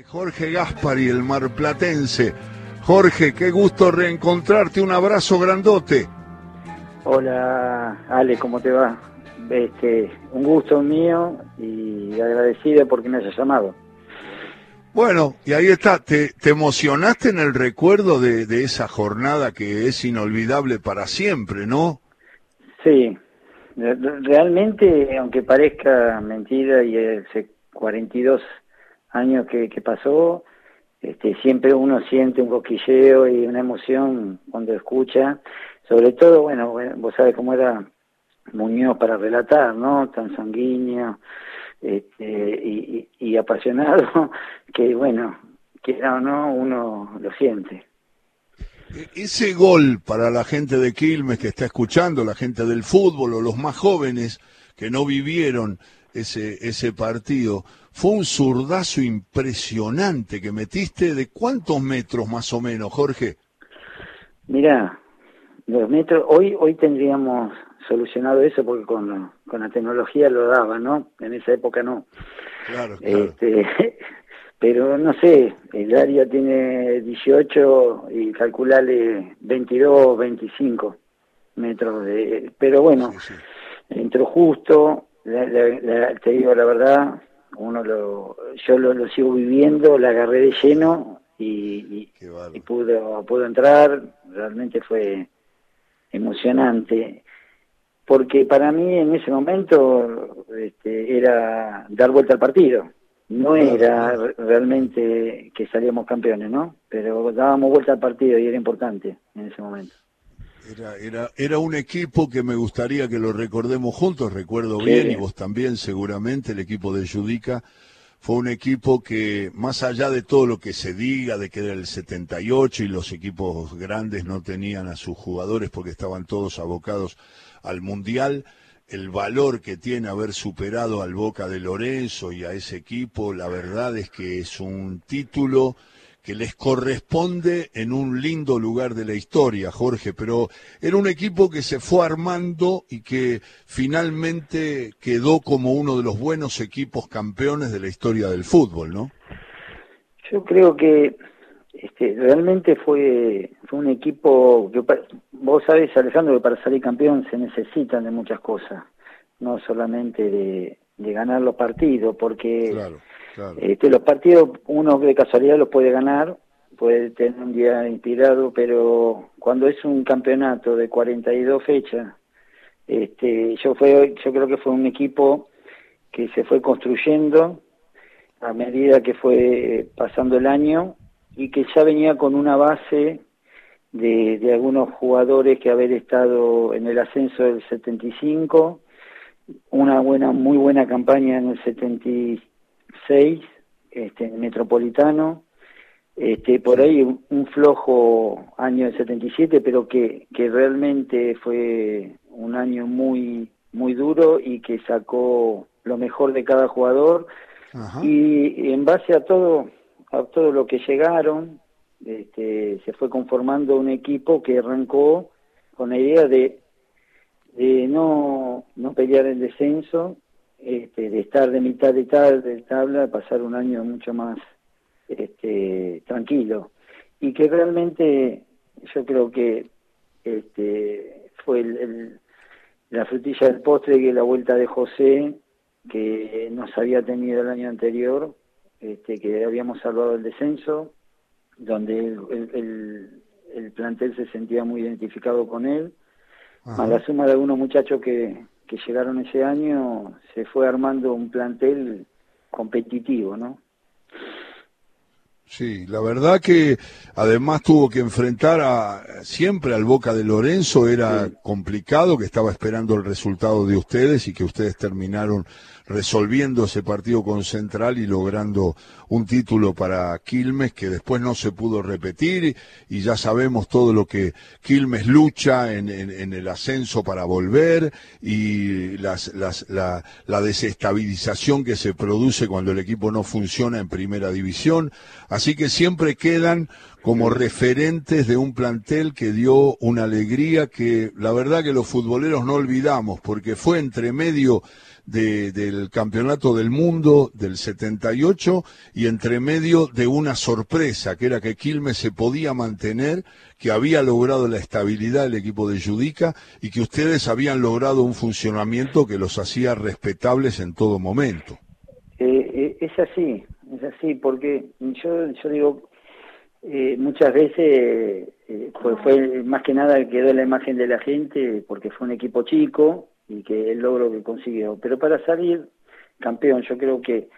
Jorge Gaspari, el marplatense. Jorge, qué gusto reencontrarte, un abrazo grandote. Hola, Ale, ¿cómo te va? Este, un gusto mío y agradecido porque me hayas llamado. Bueno, y ahí está, ¿te, te emocionaste en el recuerdo de, de, esa jornada que es inolvidable para siempre, no? Sí, realmente, aunque parezca mentira y hace 42 años que, que pasó, este, siempre uno siente un cosquilleo y una emoción cuando escucha, sobre todo, bueno, vos sabés cómo era Muñoz para relatar, ¿no? Tan sanguíneo este, y, y, apasionado, que bueno, quiera o no, uno lo siente. E-, ese gol para la gente de Quilmes que está escuchando, la gente del fútbol o los más jóvenes que no vivieron ese, ese partido, fue un zurdazo impresionante que metiste. ¿De cuántos metros más o menos, Jorge? Mirá, los metros, hoy, hoy tendríamos solucionado eso porque con, con la tecnología lo daba, ¿no? En esa época no. Claro, claro. Este, pero no sé, el área tiene 18 y calcularle 22, 25 metros de... Pero bueno, sí, sí. entró justo, la, la, la, te digo la verdad, uno lo, yo lo, lo, sigo viviendo, la agarré de lleno y, y, y pudo, pudo entrar, realmente fue emocionante, porque para mí en ese momento este, era dar vuelta al partido, no era realmente que salíamos campeones, ¿no? Pero dábamos vuelta al partido y era importante en ese momento. Era, era, era un equipo que me gustaría que lo recordemos juntos, recuerdo sí. bien, y vos también seguramente, el equipo de Judica, fue un equipo que, más allá de todo lo que se diga, de que era el 78 y los equipos grandes no tenían a sus jugadores porque estaban todos abocados al Mundial, el valor que tiene haber superado al Boca de Lorenzo y a ese equipo, la verdad es que es un título que les corresponde en un lindo lugar de la historia, Jorge, pero era un equipo que se fue armando y que finalmente quedó como uno de los buenos equipos campeones de la historia del fútbol, ¿no? Yo creo que este, realmente fue, fue un equipo que vos sabés, Alejandro, que para salir campeón se necesitan de muchas cosas, no solamente de, de ganar los partidos, porque claro Este, los partidos uno de casualidad los puede ganar, puede tener un día inspirado, pero cuando es un campeonato de 42 fechas, este, yo fue, yo creo que fue un equipo que se fue construyendo a medida que fue pasando el año y que ya venía con una base de, de algunos jugadores que haber estado en el ascenso del 75, una buena, muy buena campaña en el 75 6, este, Metropolitano, este, por ahí un, un, flojo año del 77, pero que, que realmente fue un año muy, muy duro y que sacó lo mejor de cada jugador. Ajá. Y en base a todo, a todo lo que llegaron, este, se fue conformando un equipo que arrancó con la idea de, de no, no pelear el descenso, este, de estar de mitad de, tal, de tabla, pasar un año mucho más este, tranquilo. Y que realmente yo creo que este, fue el, el, la frutilla del postre que la vuelta de José, que nos había tenido el año anterior, este, que habíamos salvado el descenso, donde el, el, el plantel se sentía muy identificado con él, Ajá. a la suma de algunos muchachos que, que llegaron ese año se fue armando un plantel competitivo, ¿no? Sí, la verdad que además tuvo que enfrentar a siempre al Boca de Lorenzo, era sí. complicado, que estaba esperando el resultado de ustedes y que ustedes terminaron resolviendo ese partido con Central y logrando un título para Quilmes que después no se pudo repetir y ya sabemos todo lo que Quilmes lucha en, en, en el ascenso para volver y las, las, la, la, desestabilización que se produce cuando el equipo no funciona en primera división. Así que siempre quedan como referentes de un plantel que dio una alegría que la verdad que los futboleros no olvidamos porque fue entre medio del campeonato del mundo del 78 y entre medio de una sorpresa, que era que Quilmes se podía mantener, que había logrado la estabilidad del equipo de Judica y que ustedes habían logrado un funcionamiento que los hacía respetables en todo momento. Eh, eh, es así, es así, porque yo, yo digo, eh, muchas veces fue, fue más que nada quedó la imagen de la gente porque fue un equipo chico y que el logro que consiguió. Pero para salir campeón, yo creo que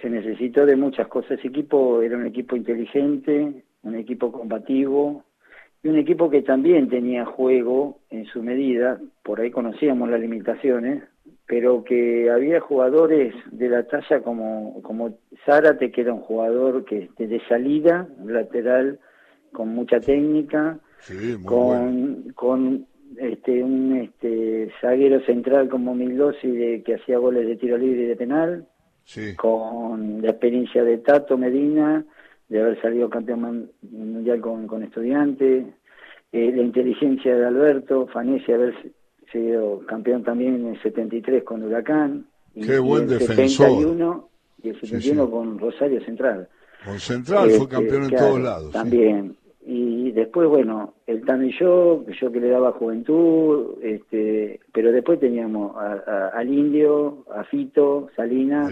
se necesitó de muchas cosas. Ese equipo era un equipo inteligente, un equipo combativo y un equipo que también tenía juego en su medida. Por ahí conocíamos las limitaciones, pero que había jugadores de la talla como, como Zárate, que era un jugador que de salida, lateral, con mucha técnica, con, con este, un este, zaguero central como Mildosi de, que hacía goles de tiro libre y de penal, con la experiencia de Tato Medina, de haber salido campeón mundial con, con estudiantes, eh, la inteligencia de Alberto, Fanesi haber sido campeón también en el 73 con Huracán, Qué buen defensor. 71 y el 71 con Rosario Central. Con Central fue este, campeón en todos lados. También. Y después, bueno, el Tano y yo, yo que le daba juventud, este, pero después teníamos al Indio, a Fito, Salina,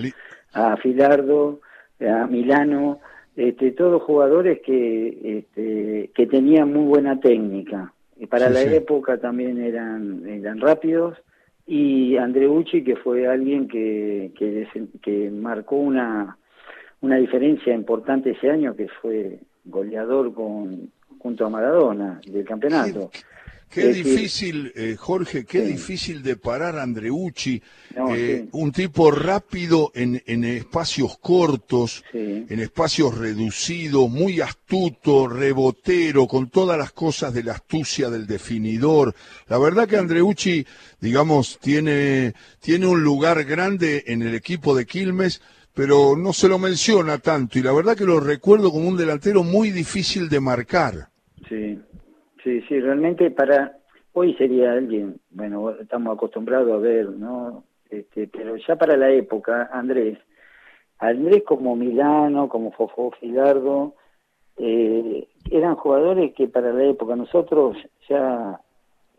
a Filardo, a Milano, este, todos jugadores que, este, que tenían muy buena técnica. Para la época también eran, eran rápidos. Y Andreucci, que fue alguien que, que, que marcó una, una diferencia importante ese año, que fue goleador con, junto a Maradona del campeonato. Qué, difícil, eh, Jorge, qué difícil de parar Andreucci, eh, un tipo rápido en, en espacios cortos, en espacios reducidos, muy astuto, rebotero, con todas las cosas de la astucia del definidor. La verdad que Andreucci, digamos, tiene, tiene un lugar grande en el equipo de Quilmes, pero no se lo menciona tanto y la verdad que lo recuerdo como un delantero muy difícil de marcar. Sí, sí, sí, realmente para hoy sería alguien, bueno, estamos acostumbrados a ver, ¿no? Este, pero ya para la época, Andrés, Andrés como Milano, como Fofo Filardo, eh, eran jugadores que para la época nosotros ya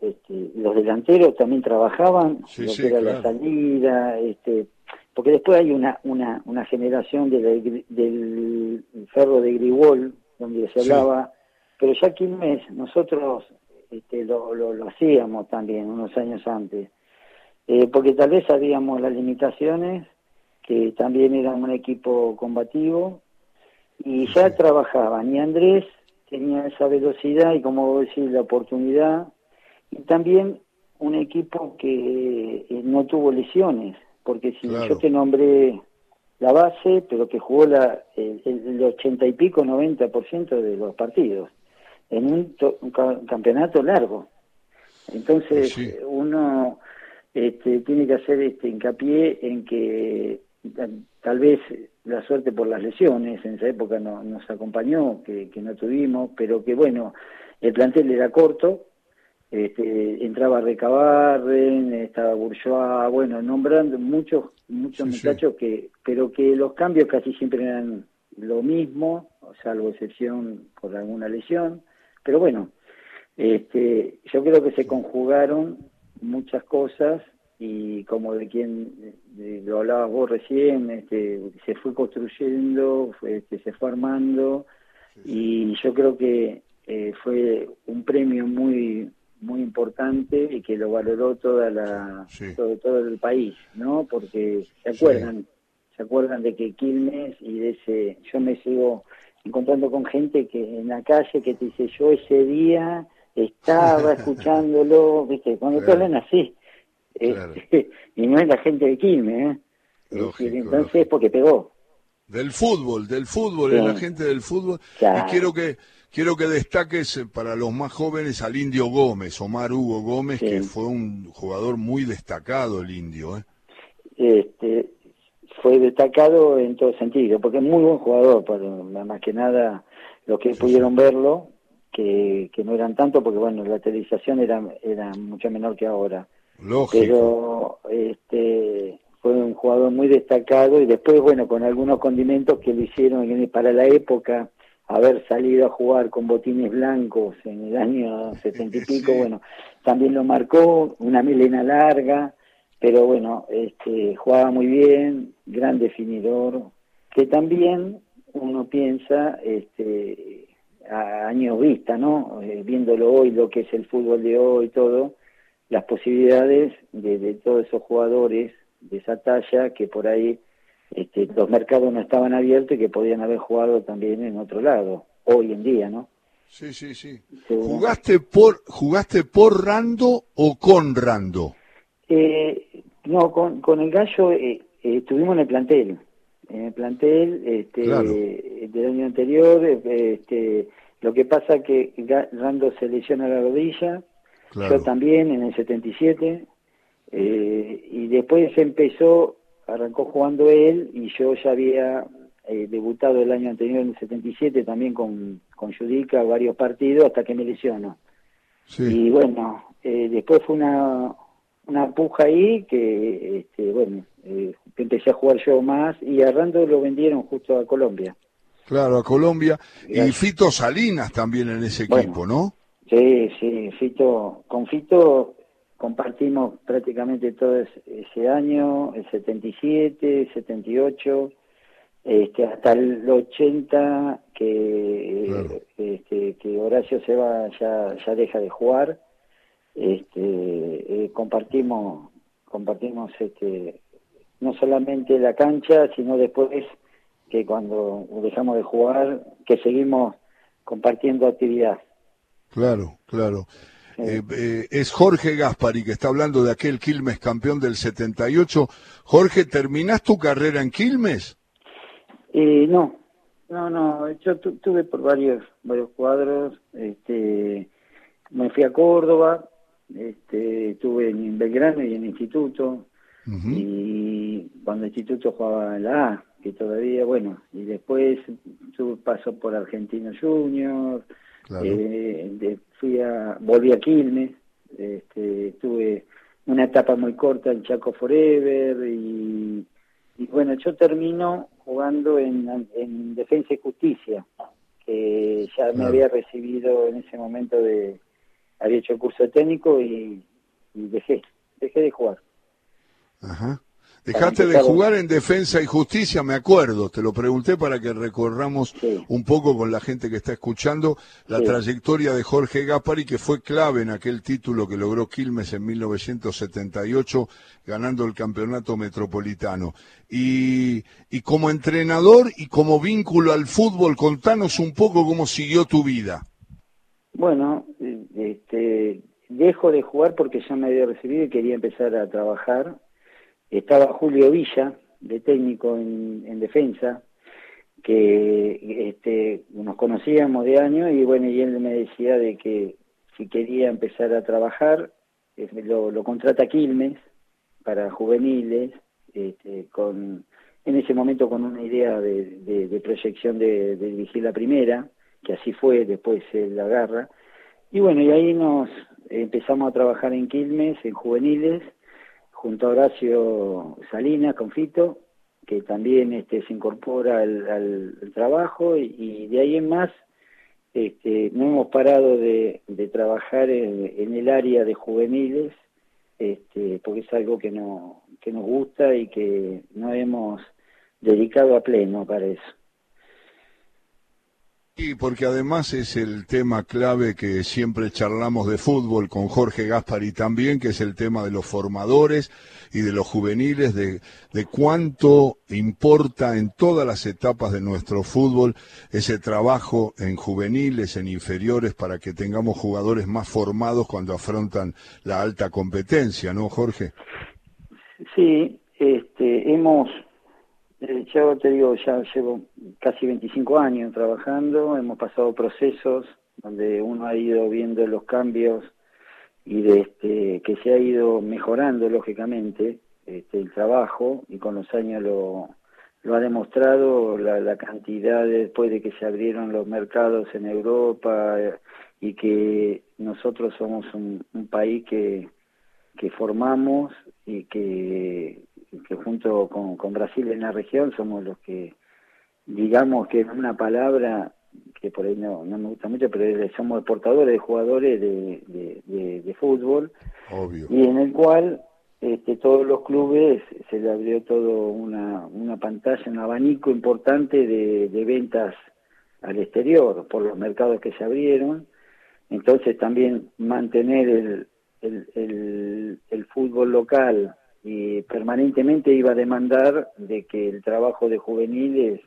este, los delanteros también trabajaban, lo que era la salida, este, porque después hay una, una, una generación de del ferro de Grigol, donde se hablaba, pero ya Quilmes nosotros este, lo, lo, hacíamos también unos años antes, eh, porque tal vez sabíamos las limitaciones, que también eran un equipo combativo, y ya trabajaban, y Andrés tenía esa velocidad y como decir la oportunidad, y también un equipo que eh, no tuvo lesiones, porque si yo te nombré la base, pero que jugó la, el, ochenta y pico, 90% de los partidos, en un, campeonato largo. Entonces, uno este, tiene que hacer este hincapié en que tal vez la suerte por las lesiones en esa época no, nos acompañó, que, que no tuvimos, pero que bueno, el plantel era corto, este, entraba Recabarren, estaba Bourgeois, bueno, nombrando muchos muchos muchachos que, pero que los cambios casi siempre eran lo mismo, salvo excepción por alguna lesión, pero bueno, este, yo creo que se conjugaron muchas cosas y como de quien lo hablabas vos recién, este, se fue construyendo, este, se fue armando y yo creo que eh, fue un premio muy muy importante y que lo valoró toda la todo, todo el país, ¿no? Porque se acuerdan, se acuerdan de que Quilmes y de ese yo me sigo encontrando con gente que en la calle que te dice yo ese día estaba escuchándolo, ¿viste? Cuando te hablan así. Este, y no es la gente de Quilmes, ¿eh? entonces es porque pegó. Del fútbol, del fútbol, es la gente del fútbol. Y quiero que Quiero que destaques eh, para los más jóvenes al Indio Gómez, Omar Hugo Gómez, que fue un jugador muy destacado el Indio. ¿eh? Este, fue destacado en todo sentido, porque es muy buen jugador, pero más que nada los que pudieron verlo, que, que no eran tanto, porque bueno, la televisación era, era mucho menor que ahora. Lógico. Pero este, fue un jugador muy destacado y después, bueno, con algunos condimentos que lo hicieron para la época, haber salido a jugar con botines blancos en el año setenta y pico, bueno, también lo marcó, una melena larga, pero bueno, este, jugaba muy bien, gran definidor, que también uno piensa este, a años vista, ¿no? Eh, viéndolo hoy, lo que es el fútbol de hoy, todo, las posibilidades de, de todos esos jugadores de esa talla que por ahí este, los mercados no estaban abiertos y que podían haber jugado también en otro lado, hoy en día, ¿no? Sí, sí, sí. ¿Jugaste por, ¿Jugaste por Rando o con Rando? Eh, no, con, con el Gallo eh, eh, estuvimos en el plantel. En el plantel este, del año anterior, este, lo que pasa que Rando se lesiona la rodilla, yo también en el 77, y después empezó arrancó jugando él y yo ya había eh, debutado el año anterior en el 77 también con, con Judica varios partidos hasta que me lesionó. Y bueno, eh, después fue una, una puja ahí que, este, bueno, eh, empecé a jugar yo más y a Rando lo vendieron justo a Colombia. Claro, a Colombia. Y Fito Salinas también en ese equipo, ¿no? Sí, sí, Fito, con Fito compartimos prácticamente todo ese año, el 77, el 78, este, hasta el 80 que, este, que Horacio se va, ya, ya deja de jugar, este, eh, compartimos, compartimos este, no solamente la cancha, sino después que cuando dejamos de jugar, que seguimos compartiendo actividad. Claro, claro. Eh, eh, es Jorge Gaspari que está hablando de aquel Quilmes campeón del 78. Jorge, ¿terminás tu carrera en Quilmes? Eh, no, no, no, yo tuve por varios, varios cuadros, este, me fui a Córdoba, este, estuve en Belgrano y en el Instituto, y cuando el Instituto jugaba en la A, que todavía, bueno, y después tuve paso por Argentino Junior, eh, fui a, volví a Quilmes, este, tuve una etapa muy corta en Chaco Forever y, bueno, yo termino jugando en, en Defensa y Justicia, que ya me había recibido en ese momento de, había hecho el curso técnico y, y dejé, dejé de jugar. Ajá. Dejaste de jugar en Defensa y Justicia, me acuerdo, te lo pregunté para que recorramos un poco con la gente que está escuchando la trayectoria de Jorge Gaspari, que fue clave en aquel título que logró Quilmes en 1978, ganando el campeonato metropolitano. Y, y como entrenador y como vínculo al fútbol, contanos un poco cómo siguió tu vida. Bueno, este, dejo de jugar porque ya me había recibido y quería empezar a trabajar estaba Julio Villa, de técnico en, defensa, que este, nos conocíamos de año y bueno, y él me decía de que si quería empezar a trabajar, lo, contrata Quilmes para juveniles, este, con en ese momento con una idea de, proyección de, dirigir la primera, que así fue, después se la agarra. Y bueno, y ahí nos empezamos a trabajar en Quilmes, en juveniles, junto a Horacio Salinas, Confito, que también este, se incorpora al, trabajo y, de ahí en más este, no hemos parado de, trabajar en, el área de juveniles este, porque es algo que, no, que nos gusta y que no hemos dedicado a pleno para eso. Y porque además es el tema clave que siempre charlamos de fútbol con Jorge Gaspari también, que es el tema de los formadores y de los juveniles, de, de cuánto importa en todas las etapas de nuestro fútbol ese trabajo en juveniles, en inferiores, para que tengamos jugadores más formados cuando afrontan la alta competencia, ¿no, Jorge? Sí, este, hemos eh, yo te digo, ya llevo casi 25 años trabajando, hemos pasado procesos donde uno ha ido viendo los cambios y de este, que se ha ido mejorando lógicamente este, el trabajo y con los años lo, lo ha demostrado la, cantidad después de que se abrieron los mercados en Europa eh, y que nosotros somos un, un país que, que formamos y que que junto con, con Brasil en la región somos los que, digamos que en una palabra, que por ahí no, no me gusta mucho, pero somos portadores de jugadores de, de, fútbol, y en el cual este, todos los clubes se le abrió todo una, una pantalla, un abanico importante de, de ventas al exterior por los mercados que se abrieron. Entonces también mantener el, el, el, fútbol local y permanentemente iba a demandar de que el trabajo de juveniles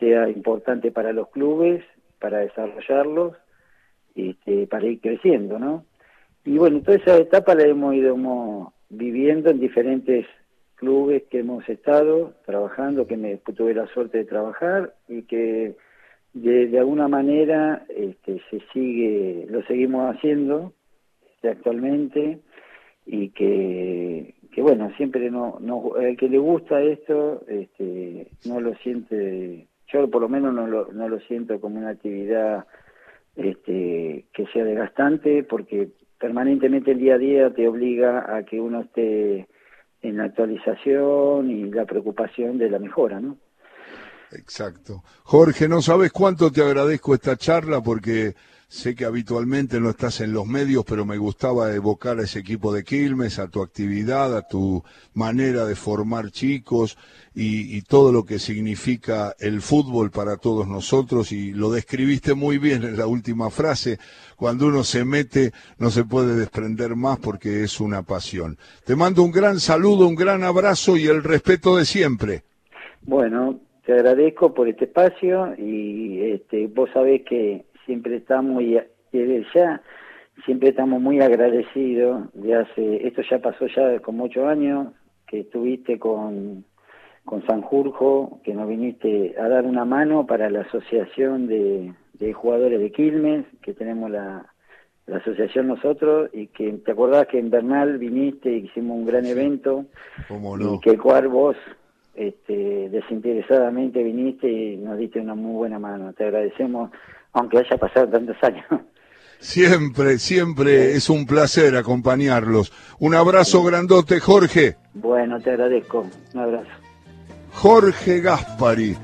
sea importante para los clubes, para desarrollarlos, este, para ir creciendo, ¿no? Y bueno, toda esa etapa la hemos ido viviendo en diferentes clubes que hemos estado trabajando, que me tuve la suerte de trabajar y que de, alguna manera este, se sigue, lo seguimos haciendo este, actualmente y que, que bueno, siempre no, no, el que le gusta esto este, no lo siente, yo por lo menos no lo, no lo siento como una actividad este, que sea desgastante porque permanentemente el día a día te obliga a que uno esté en la actualización y la preocupación de la mejora, ¿no? Exacto. Jorge, no sabes cuánto te agradezco esta charla porque sé que habitualmente no estás en los medios, pero me gustaba evocar a ese equipo de Quilmes, a tu actividad, a tu manera de formar chicos y, todo lo que significa el fútbol para todos nosotros y lo describiste muy bien en la última frase. Cuando uno se mete no se puede desprender más porque es una pasión. Te mando un gran saludo, un gran abrazo y el respeto de siempre. Bueno, te agradezco por este espacio y este, vos sabés que siempre estamos y desde ya siempre estamos muy agradecidos de hace esto ya pasó ya como ocho años que estuviste con con Sanjurjo que nos viniste a dar una mano para la asociación de, jugadores de Quilmes que tenemos la, asociación nosotros y que te acordás que en Bernal viniste y hicimos un gran evento y que el cual vos este, desinteresadamente viniste y nos diste una muy buena mano. Te agradecemos, aunque haya pasado tantos años. Siempre, siempre es un placer acompañarlos. Un abrazo grandote, Jorge. Bueno, te agradezco. Un abrazo. Jorge Gaspari